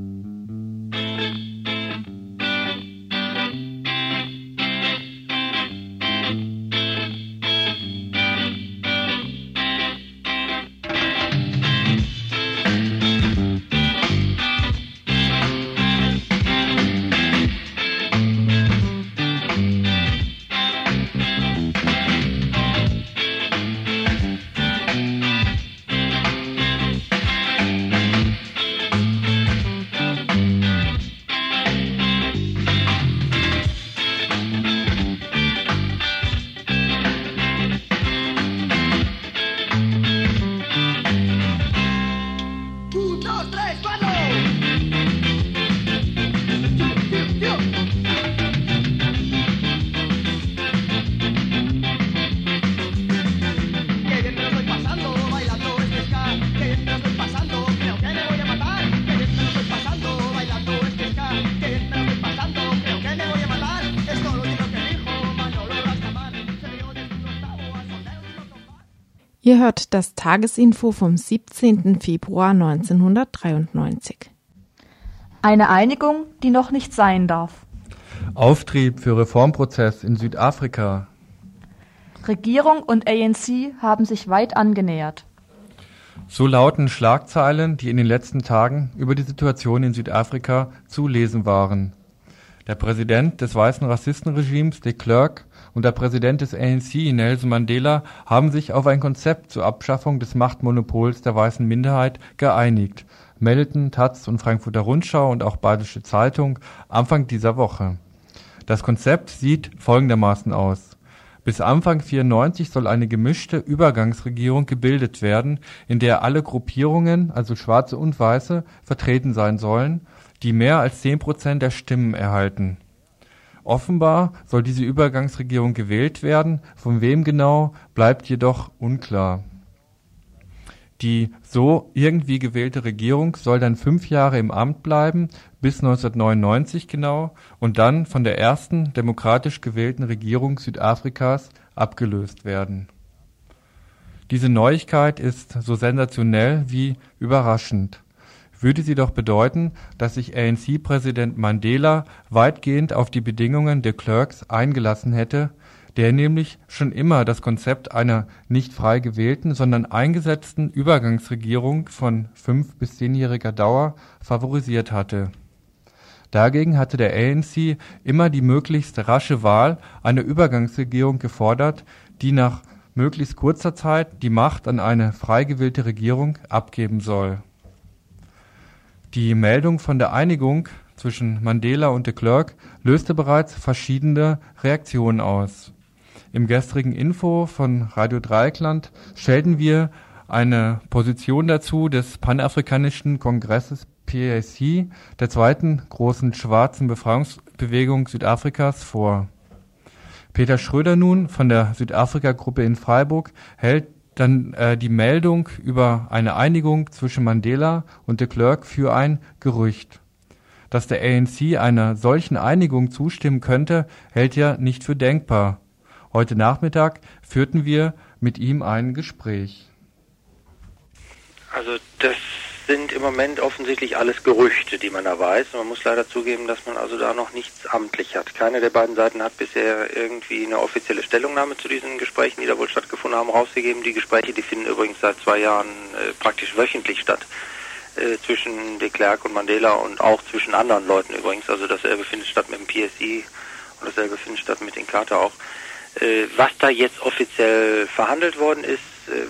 das Tagesinfo vom 17. Februar 1993. Eine Einigung, die noch nicht sein darf. Auftrieb für Reformprozess in Südafrika. Regierung und ANC haben sich weit angenähert. So lauten Schlagzeilen, die in den letzten Tagen über die Situation in Südafrika zu lesen waren. Der Präsident des weißen Rassistenregimes, de Klerk, und der Präsident des ANC, Nelson Mandela, haben sich auf ein Konzept zur Abschaffung des Machtmonopols der weißen Minderheit geeinigt, meldeten taz und Frankfurter Rundschau und auch Badische Zeitung Anfang dieser Woche. Das Konzept sieht folgendermaßen aus. Bis Anfang 94 soll eine gemischte Übergangsregierung gebildet werden, in der alle Gruppierungen, also Schwarze und Weiße, vertreten sein sollen, die mehr als 10 Prozent der Stimmen erhalten Offenbar soll diese Übergangsregierung gewählt werden, von wem genau, bleibt jedoch unklar. Die so irgendwie gewählte Regierung soll dann fünf Jahre im Amt bleiben, bis 1999 genau, und dann von der ersten demokratisch gewählten Regierung Südafrikas abgelöst werden. Diese Neuigkeit ist so sensationell wie überraschend würde sie doch bedeuten, dass sich ANC-Präsident Mandela weitgehend auf die Bedingungen de Klerks eingelassen hätte der nämlich schon immer das Konzept einer nicht frei gewählten, sondern eingesetzten Übergangsregierung von fünf bis zehnjähriger Dauer favorisiert hatte. Dagegen hatte der ANC immer die möglichst rasche Wahl einer Übergangsregierung gefordert, die nach möglichst kurzer Zeit die Macht an eine frei gewählte Regierung abgeben soll. Die Meldung von der Einigung zwischen Mandela und de Klerk löste bereits verschiedene Reaktionen aus im gestrigen Info von Radio Dreieckland stellten wir eine Position dazu des Panafrikanischen Kongresses PAC, der zweiten großen schwarzen Befreiungsbewegung Südafrikas, vor. Peter Schröder nun von der Südafrika-Gruppe in Freiburg hält dann äh, die Meldung über eine Einigung zwischen Mandela und de Klerk für ein Gerücht. Dass der ANC einer solchen Einigung zustimmen könnte, hält er nicht für denkbar. Heute Nachmittag führten wir mit ihm ein Gespräch. Also das sind im Moment offensichtlich alles Gerüchte, die man da weiß. Man muss leider zugeben, dass man also da noch nichts amtlich hat. Keine der beiden Seiten hat bisher irgendwie eine offizielle Stellungnahme zu diesen Gesprächen, die da wohl stattgefunden haben, rausgegeben. Die Gespräche, die finden übrigens seit zwei Jahren äh, praktisch wöchentlich statt. Äh, zwischen de Klerk und Mandela und auch zwischen anderen Leuten übrigens. Also dasselbe findet statt mit dem PSI und dasselbe findet statt mit den Carter auch. Äh, was da jetzt offiziell verhandelt worden ist,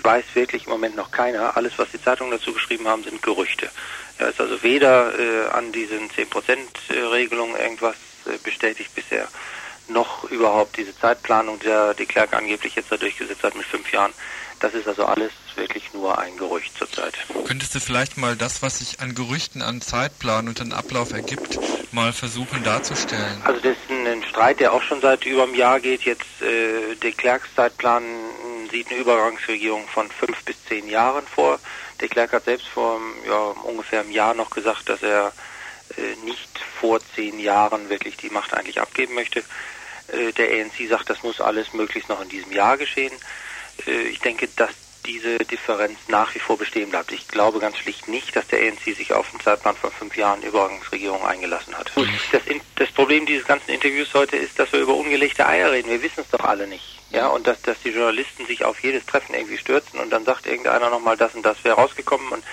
weiß wirklich im Moment noch keiner. Alles, was die Zeitungen dazu geschrieben haben, sind Gerüchte. Ja, ist also weder äh, an diesen 10%-Regelungen irgendwas äh, bestätigt bisher, noch überhaupt diese Zeitplanung, der de Klerk angeblich jetzt da durchgesetzt hat mit fünf Jahren. Das ist also alles wirklich nur ein Gerücht zurzeit. Könntest du vielleicht mal das, was sich an Gerüchten, an Zeitplan und an Ablauf ergibt, mal versuchen darzustellen? Also das ist ein Streit, der auch schon seit über einem Jahr geht. Jetzt äh, der Klerks Zeitplan sieht eine Übergangsregierung von fünf bis zehn Jahren vor. Der Klerk hat selbst vor ja, ungefähr einem Jahr noch gesagt, dass er äh, nicht vor zehn Jahren wirklich die Macht eigentlich abgeben möchte. Äh, der ANC sagt, das muss alles möglichst noch in diesem Jahr geschehen. Äh, ich denke, dass diese Differenz nach wie vor bestehen bleibt. Ich glaube ganz schlicht nicht, dass der ANC sich auf einen Zeitplan von fünf Jahren Übergangsregierung eingelassen hat. Das, das, Problem dieses ganzen Interviews heute ist, dass wir über ungelegte Eier reden. Wir wissen es doch alle nicht. Ja, und dass, dass die Journalisten sich auf jedes Treffen irgendwie stürzen und dann sagt irgendeiner nochmal, das und das wäre rausgekommen und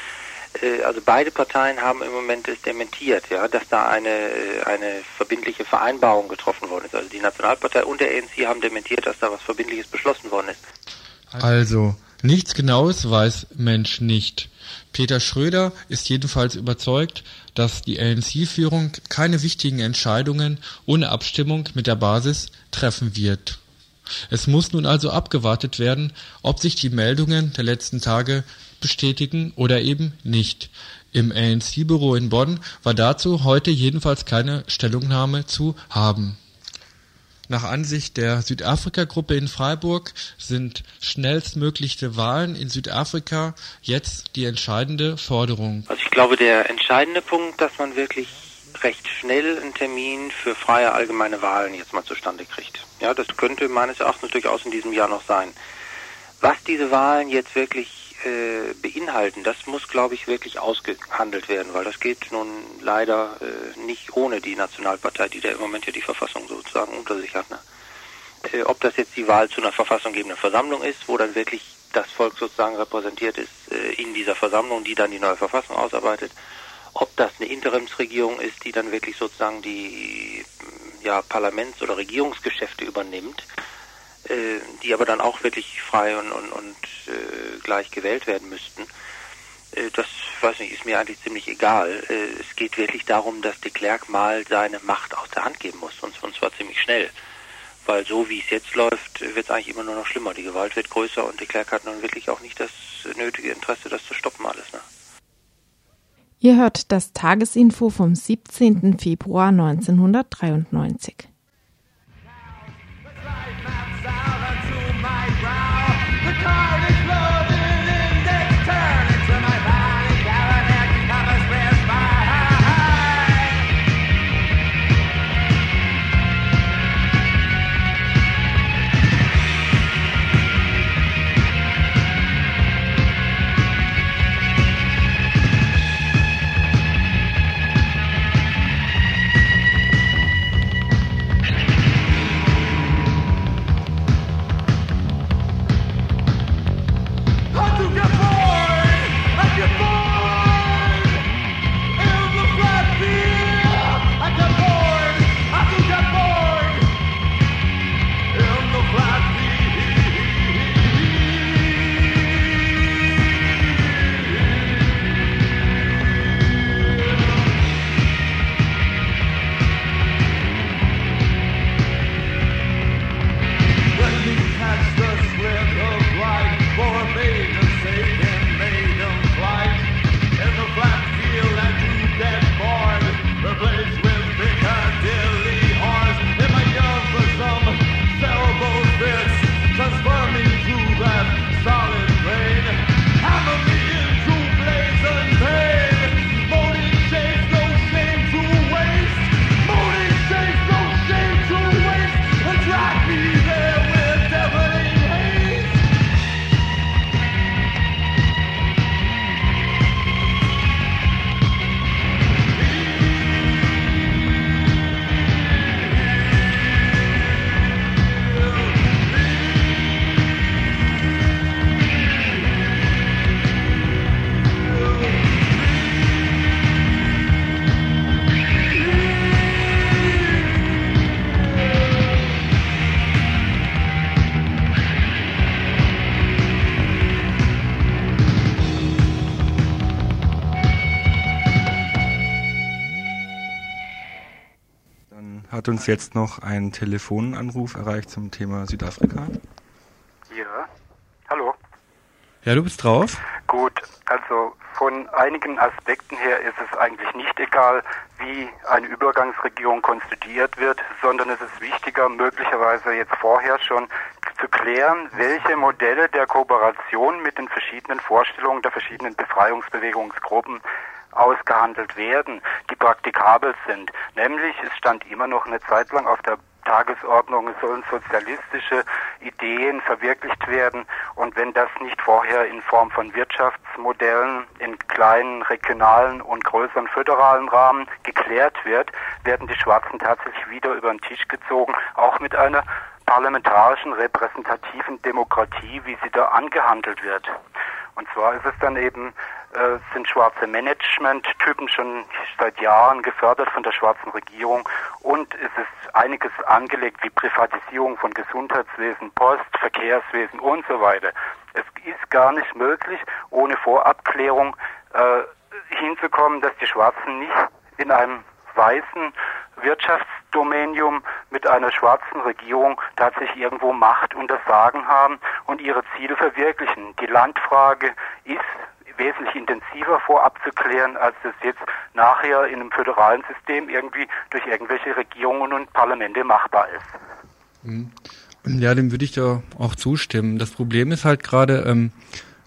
äh, also beide Parteien haben im Moment es dementiert, ja, dass da eine, äh, eine verbindliche Vereinbarung getroffen worden ist. Also die Nationalpartei und der ANC haben dementiert, dass da was Verbindliches beschlossen worden ist. Also, nichts Genaues weiß Mensch nicht. Peter Schröder ist jedenfalls überzeugt, dass die ANC-Führung keine wichtigen Entscheidungen ohne Abstimmung mit der Basis treffen wird. Es muss nun also abgewartet werden, ob sich die Meldungen der letzten Tage bestätigen oder eben nicht. Im ANC-Büro in Bonn war dazu heute jedenfalls keine Stellungnahme zu haben nach Ansicht der Südafrika-Gruppe in Freiburg sind schnellstmögliche Wahlen in Südafrika jetzt die entscheidende Forderung. Also ich glaube, der entscheidende Punkt, dass man wirklich recht schnell einen Termin für freie allgemeine Wahlen jetzt mal zustande kriegt. Ja, das könnte meines Erachtens durchaus in diesem Jahr noch sein. Was diese Wahlen jetzt wirklich äh, beinhalten, das muss, glaube ich, wirklich ausgehandelt werden, weil das geht nun leider äh, nicht ohne die Nationalpartei, die da im Moment ja die Verfassung sozusagen unter sich hat. Ne? Äh, ob das jetzt die Wahl zu einer verfassunggebenden Versammlung ist, wo dann wirklich das Volk sozusagen repräsentiert ist äh, in dieser Versammlung, die dann die neue Verfassung ausarbeitet, ob das eine Interimsregierung ist, die dann wirklich sozusagen die ja, Parlaments- oder Regierungsgeschäfte übernimmt, äh, die aber dann auch wirklich frei und, und, und äh, gleich gewählt werden müssten. Äh, das, weiß nicht, ist mir eigentlich ziemlich egal. Äh, es geht wirklich darum, dass de Klerk mal seine Macht aus der Hand geben muss, und, und zwar ziemlich schnell. Weil so wie es jetzt läuft, wird es eigentlich immer nur noch schlimmer. Die Gewalt wird größer und de Klerk hat nun wirklich auch nicht das nötige Interesse, das zu stoppen alles. Ne? Ihr hört das Tagesinfo vom 17. Februar 1993. card is loaded in the hat uns jetzt noch ein Telefonanruf erreicht zum Thema Südafrika. Ja, hallo. Ja, du bist drauf. Gut, also von einigen Aspekten her ist es eigentlich nicht egal, wie eine Übergangsregierung konstituiert wird, sondern es ist wichtiger, möglicherweise jetzt vorher schon zu klären, welche Modelle der Kooperation mit den verschiedenen Vorstellungen der verschiedenen Befreiungsbewegungsgruppen ausgehandelt werden, die praktikabel sind. Nämlich, es stand immer noch eine Zeit lang auf der Tagesordnung, es sollen sozialistische Ideen verwirklicht werden. Und wenn das nicht vorher in Form von Wirtschaftsmodellen in kleinen, regionalen und größeren föderalen Rahmen geklärt wird, werden die Schwarzen tatsächlich wieder über den Tisch gezogen, auch mit einer parlamentarischen repräsentativen Demokratie, wie sie da angehandelt wird. Und zwar ist es dann eben, äh, sind schwarze Management-Typen schon seit Jahren gefördert von der schwarzen Regierung und es ist einiges angelegt wie Privatisierung von Gesundheitswesen, Post, Verkehrswesen und so weiter. Es ist gar nicht möglich, ohne Vorabklärung äh, hinzukommen, dass die Schwarzen nicht in einem weißen Wirtschaftsdominium mit einer schwarzen Regierung tatsächlich irgendwo Macht und das Sagen haben und ihre Ziele verwirklichen. Die Landfrage ist wesentlich intensiver vorab zu klären, als das jetzt nachher in einem föderalen System irgendwie durch irgendwelche Regierungen und Parlamente machbar ist. Mhm. Ja, dem würde ich da auch zustimmen. Das Problem ist halt gerade, ähm,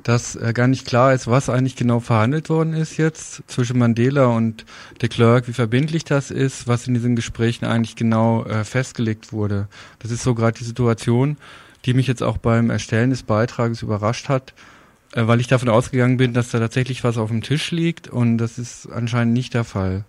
dass äh, gar nicht klar ist, was eigentlich genau verhandelt worden ist jetzt zwischen Mandela und de Klerk, wie verbindlich das ist, was in diesen Gesprächen eigentlich genau äh, festgelegt wurde. Das ist so gerade die Situation, die mich jetzt auch beim Erstellen des Beitrages überrascht hat, äh, weil ich davon ausgegangen bin, dass da tatsächlich was auf dem Tisch liegt und das ist anscheinend nicht der Fall.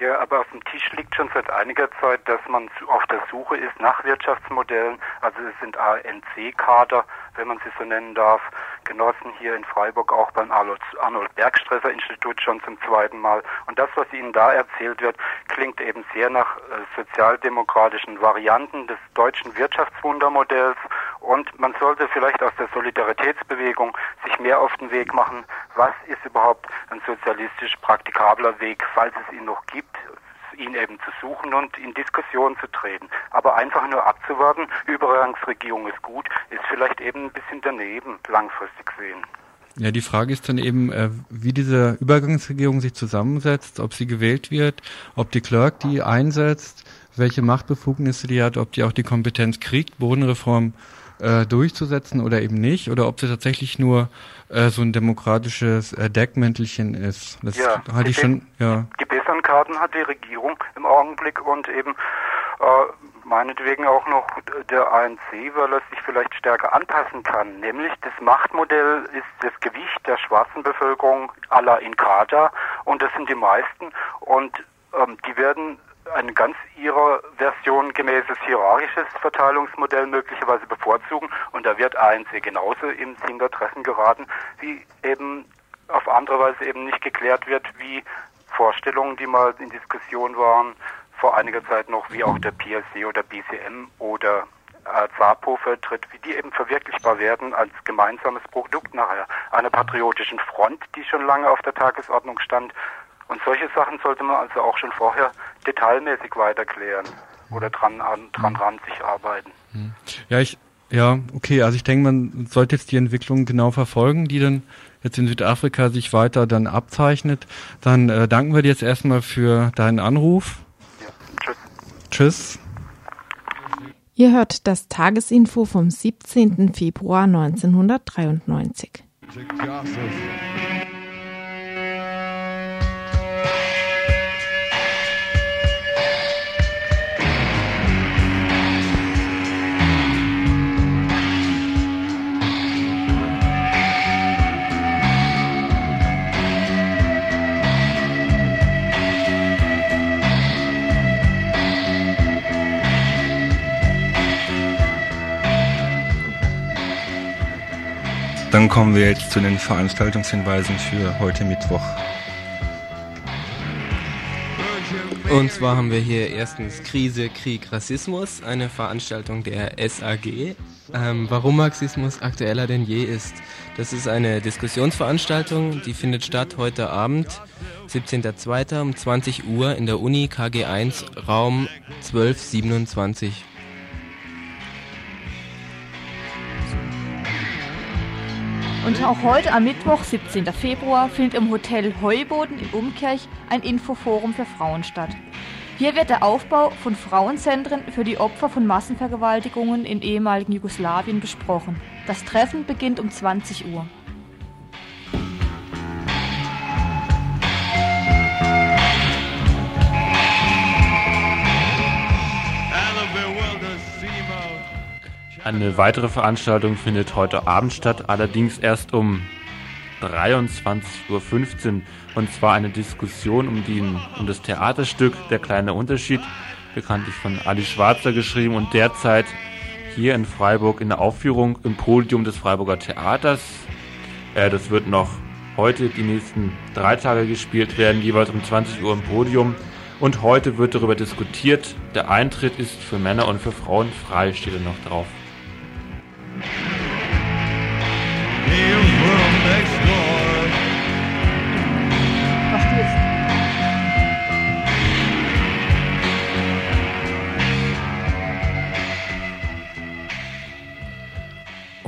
Ja, aber auf dem Tisch liegt schon seit einiger Zeit, dass man auf der Suche ist nach Wirtschaftsmodellen. Also es sind ANC-Kader, wenn man sie so nennen darf, genossen hier in Freiburg auch beim Arnold Bergstresser Institut schon zum zweiten Mal. Und das, was Ihnen da erzählt wird, klingt eben sehr nach äh, sozialdemokratischen Varianten des deutschen Wirtschaftswundermodells. Und man sollte vielleicht aus der Solidaritätsbewegung sich mehr auf den Weg machen. Was ist überhaupt ein sozialistisch praktikabler Weg, falls es ihn noch gibt? Ihn eben zu suchen und in Diskussion zu treten. Aber einfach nur abzuwarten, Übergangsregierung ist gut, ist vielleicht eben ein bisschen daneben, langfristig gesehen. Ja, die Frage ist dann eben, äh, wie diese Übergangsregierung sich zusammensetzt, ob sie gewählt wird, ob die Clerk die einsetzt, welche Machtbefugnisse die hat, ob die auch die Kompetenz kriegt, Bodenreform äh, durchzusetzen oder eben nicht, oder ob sie tatsächlich nur äh, so ein demokratisches äh, Deckmäntelchen ist. Das ja, halte ich schon, ja. Die besseren Karten hat die Regierung im Augenblick und eben äh, meinetwegen auch noch der ANC, weil er sich vielleicht stärker anpassen kann. Nämlich das Machtmodell ist das Gewicht der schwarzen Bevölkerung aller in Kader und das sind die meisten und ähm, die werden ein ganz ihrer Version gemäßes hierarchisches Verteilungsmodell möglicherweise bevorzugen und da wird ANC genauso ins Hintertreffen geraten, wie eben auf andere Weise eben nicht geklärt wird, wie Vorstellungen, die mal in Diskussion waren, vor einiger Zeit noch, wie auch der PLC oder BCM oder äh, ZAPO vertritt, wie die eben verwirklichbar werden als gemeinsames Produkt nachher einer patriotischen Front, die schon lange auf der Tagesordnung stand, und solche Sachen sollte man also auch schon vorher detailmäßig weiterklären oder dran, an, dran ran sich arbeiten. Mhm. Ja, ich, ja, okay, also ich denke, man sollte jetzt die Entwicklung genau verfolgen, die dann jetzt in Südafrika sich weiter dann abzeichnet. Dann äh, danken wir dir jetzt erstmal für deinen Anruf. Ja, tschüss. Tschüss. Ihr hört das Tagesinfo vom 17. Februar 1993. Dann kommen wir jetzt zu den Veranstaltungshinweisen für heute Mittwoch. Und zwar haben wir hier erstens Krise, Krieg, Rassismus, eine Veranstaltung der SAG. Ähm, warum Marxismus aktueller denn je ist. Das ist eine Diskussionsveranstaltung, die findet statt heute Abend, 17.02. um 20 Uhr in der Uni KG1 Raum 1227. Und auch heute am Mittwoch, 17. Februar, findet im Hotel Heuboden in Umkirch ein Infoforum für Frauen statt. Hier wird der Aufbau von Frauenzentren für die Opfer von Massenvergewaltigungen in ehemaligen Jugoslawien besprochen. Das Treffen beginnt um 20 Uhr. Eine weitere Veranstaltung findet heute Abend statt, allerdings erst um 23.15 Uhr und zwar eine Diskussion um, den, um das Theaterstück Der kleine Unterschied, bekanntlich von Ali Schwarzer geschrieben und derzeit hier in Freiburg in der Aufführung im Podium des Freiburger Theaters. Äh, das wird noch heute die nächsten drei Tage gespielt werden, jeweils um 20 Uhr im Podium. Und heute wird darüber diskutiert. Der Eintritt ist für Männer und für Frauen frei, steht er noch drauf.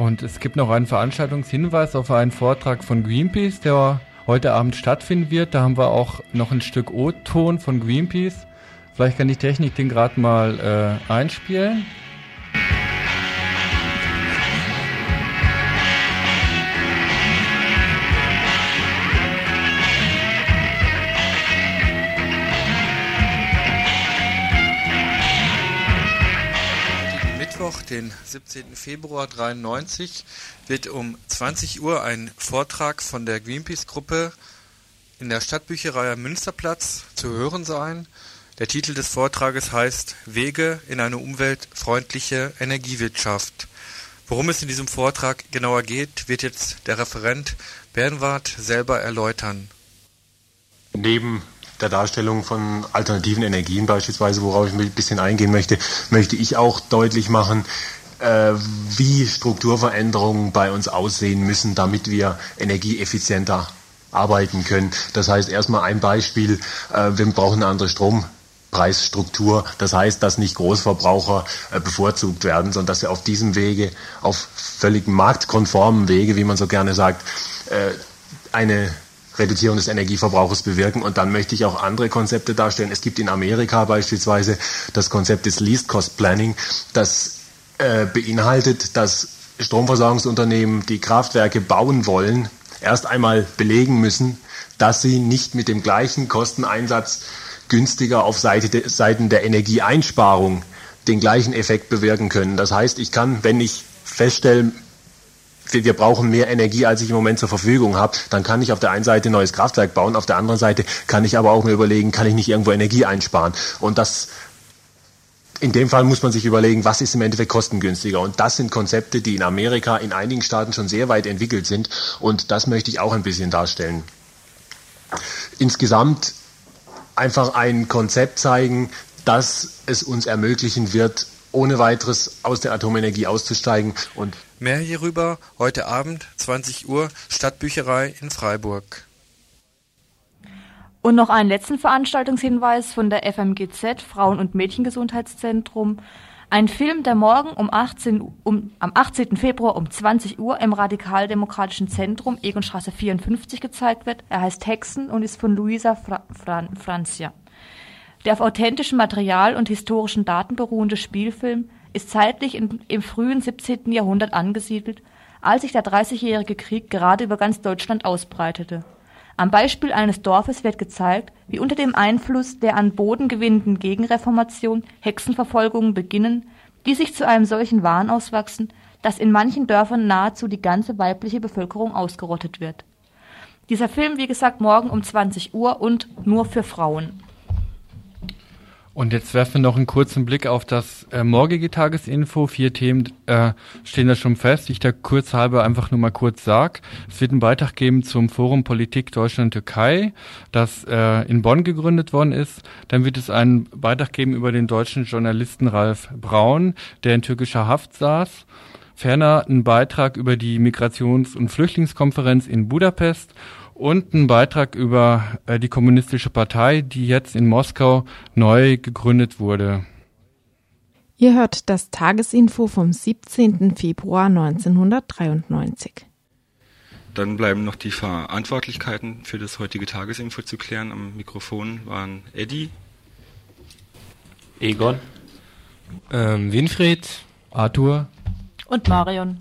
Und es gibt noch einen Veranstaltungshinweis auf einen Vortrag von Greenpeace, der heute Abend stattfinden wird. Da haben wir auch noch ein Stück O-Ton von Greenpeace. Vielleicht kann die Technik den gerade mal äh, einspielen. Den 17. Februar 93, wird um 20 Uhr ein Vortrag von der Greenpeace-Gruppe in der Stadtbücherei am Münsterplatz zu hören sein. Der Titel des Vortrages heißt Wege in eine umweltfreundliche Energiewirtschaft. Worum es in diesem Vortrag genauer geht, wird jetzt der Referent Bernward selber erläutern. Neben der Darstellung von alternativen Energien beispielsweise, worauf ich ein bisschen eingehen möchte, möchte ich auch deutlich machen, äh, wie Strukturveränderungen bei uns aussehen müssen, damit wir energieeffizienter arbeiten können. Das heißt erstmal ein Beispiel, äh, wir brauchen eine andere Strompreisstruktur. Das heißt, dass nicht Großverbraucher äh, bevorzugt werden, sondern dass wir auf diesem Wege, auf völlig marktkonformen Wege, wie man so gerne sagt, eine Reduzierung des Energieverbrauchs bewirken. Und dann möchte ich auch andere Konzepte darstellen. Es gibt in Amerika beispielsweise das Konzept des Least Cost Planning, das äh, beinhaltet, dass Stromversorgungsunternehmen, die Kraftwerke bauen wollen, erst einmal belegen müssen, dass sie nicht mit dem gleichen Kosteneinsatz günstiger auf Seite de, Seiten der Energieeinsparung den gleichen Effekt bewirken können. Das heißt, ich kann, wenn ich feststelle, wir brauchen mehr Energie, als ich im Moment zur Verfügung habe, dann kann ich auf der einen Seite ein neues Kraftwerk bauen, auf der anderen Seite kann ich aber auch mir überlegen, kann ich nicht irgendwo Energie einsparen. Und das in dem Fall muss man sich überlegen, was ist im Endeffekt kostengünstiger. Und das sind Konzepte, die in Amerika in einigen Staaten schon sehr weit entwickelt sind. Und das möchte ich auch ein bisschen darstellen. Insgesamt einfach ein Konzept zeigen, das es uns ermöglichen wird, ohne weiteres aus der Atomenergie auszusteigen und Mehr hierüber heute Abend 20 Uhr Stadtbücherei in Freiburg. Und noch einen letzten Veranstaltungshinweis von der FMGZ Frauen- und Mädchengesundheitszentrum. Ein Film, der morgen um 18, um, am 18. Februar um 20 Uhr im Radikaldemokratischen Zentrum Egonstraße 54 gezeigt wird. Er heißt Hexen und ist von Luisa Fra Fran Francia. Der auf authentischem Material und historischen Daten beruhende Spielfilm ist zeitlich in, im frühen 17. Jahrhundert angesiedelt, als sich der Dreißigjährige Krieg gerade über ganz Deutschland ausbreitete. Am Beispiel eines Dorfes wird gezeigt, wie unter dem Einfluss der an Boden gewinnenden Gegenreformation Hexenverfolgungen beginnen, die sich zu einem solchen Wahn auswachsen, dass in manchen Dörfern nahezu die ganze weibliche Bevölkerung ausgerottet wird. Dieser Film, wie gesagt, morgen um 20 Uhr und nur für Frauen. Und jetzt werfen wir noch einen kurzen Blick auf das äh, morgige Tagesinfo. Vier Themen äh, stehen da schon fest. Ich da kurz halber einfach nur mal kurz sag. Es wird einen Beitrag geben zum Forum Politik Deutschland-Türkei, das äh, in Bonn gegründet worden ist. Dann wird es einen Beitrag geben über den deutschen Journalisten Ralf Braun, der in türkischer Haft saß. ferner ein Beitrag über die Migrations- und Flüchtlingskonferenz in Budapest und ein Beitrag über äh, die Kommunistische Partei, die jetzt in Moskau neu gegründet wurde. Ihr hört das Tagesinfo vom 17. Februar 1993. Dann bleiben noch die Verantwortlichkeiten für das heutige Tagesinfo zu klären. Am Mikrofon waren Eddie, Egon, ähm, Winfried, Arthur Und Marion.